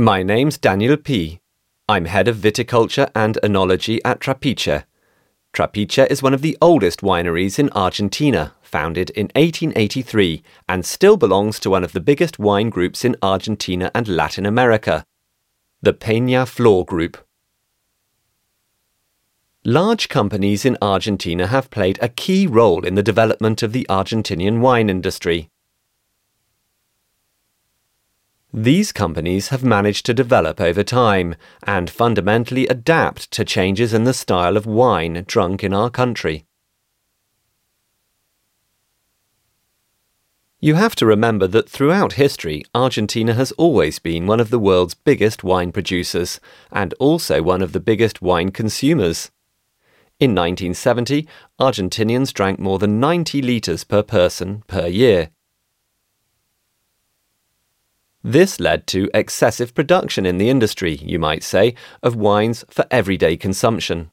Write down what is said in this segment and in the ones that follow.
My name's Daniel Pi I'm head of viticulture and enology at Trapiche. Trapiche is one of the oldest wineries in Argentina, founded in 1883, and still belongs to one of the biggest wine groups in Argentina and Latin America, the Peñaflor Group. Large companies in Argentina have played a key role in the development of the Argentinian wine industry. These companies have managed to develop over time and fundamentally adapt to changes in the style of wine drunk in our country. You have to remember that throughout history, Argentina has always been one of the world's biggest wine producers and also one of the biggest wine consumers. In 1970, Argentinians drank more than 90 litres per person per year. This led to excessive production in the industry, you might say, of wines for everyday consumption.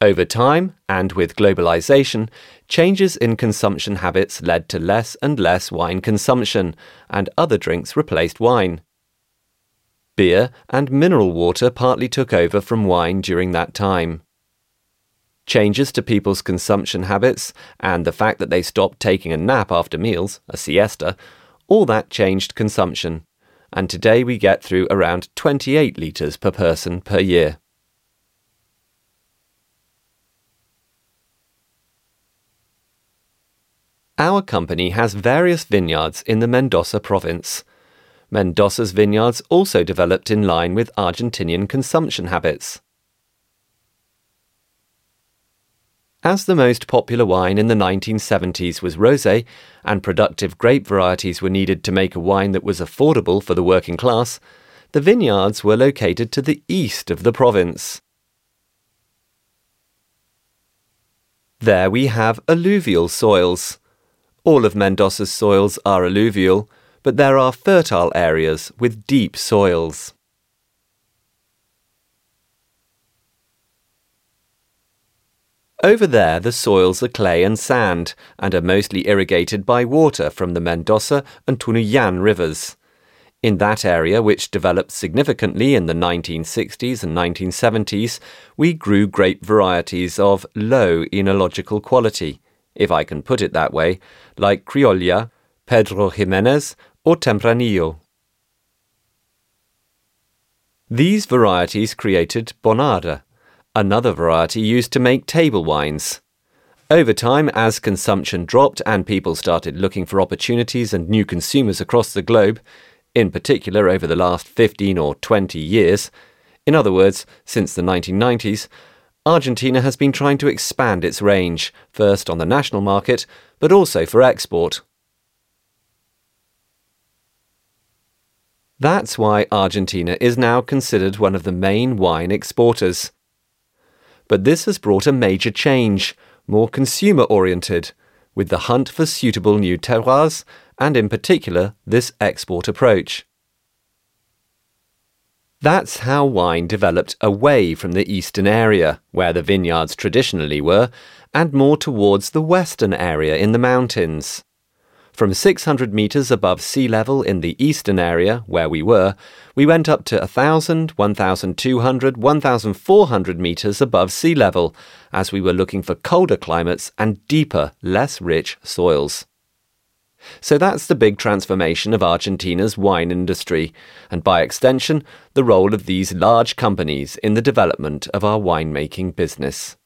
Over time, and with globalization, changes in consumption habits led to less and less wine consumption, and other drinks replaced wine. Beer and mineral water partly took over from wine during that time changes to people's consumption habits, and the fact that they stopped taking a nap after meals, a siesta, all that changed consumption. And today we get through around 28 litres per person per year. Our company has various vineyards in the Mendoza province. Mendoza's vineyards also developed in line with Argentinian consumption habits. As the most popular wine in the 1970s was rosé, and productive grape varieties were needed to make a wine that was affordable for the working class, the vineyards were located to the east of the province. There we have alluvial soils. All of Mendoza's soils are alluvial, but there are fertile areas with deep soils. Over there, the soils are clay and sand and are mostly irrigated by water from the Mendoza and Tunuyán rivers. In that area, which developed significantly in the 1960s and 1970s, we grew grape varieties of low enological quality, if I can put it that way, like Criolla, Pedro Giménez, or Tempranillo. These varieties created Bonarda, another variety used to make table wines. Over time, as consumption dropped and people started looking for opportunities and new consumers across the globe, in particular over the last 15 or 20 years, in other words, since the 1990s, Argentina has been trying to expand its range, first on the national market, but also for export. That's why Argentina is now considered one of the main wine exporters. But this has brought a major change, more consumer oriented, with the hunt for suitable new terroirs, and in particular, this export approach. That's how wine developed away from the eastern area, where the vineyards traditionally were, and more towards the western area in the mountains. From 600 metres above sea level in the eastern area, where we were, we went up to 1,000, 1,200, 1,400 metres above sea level, as we were looking for colder climates and deeper, less rich soils. So that's the big transformation of Argentina's wine industry, and by extension, the role of these large companies in the development of our winemaking business.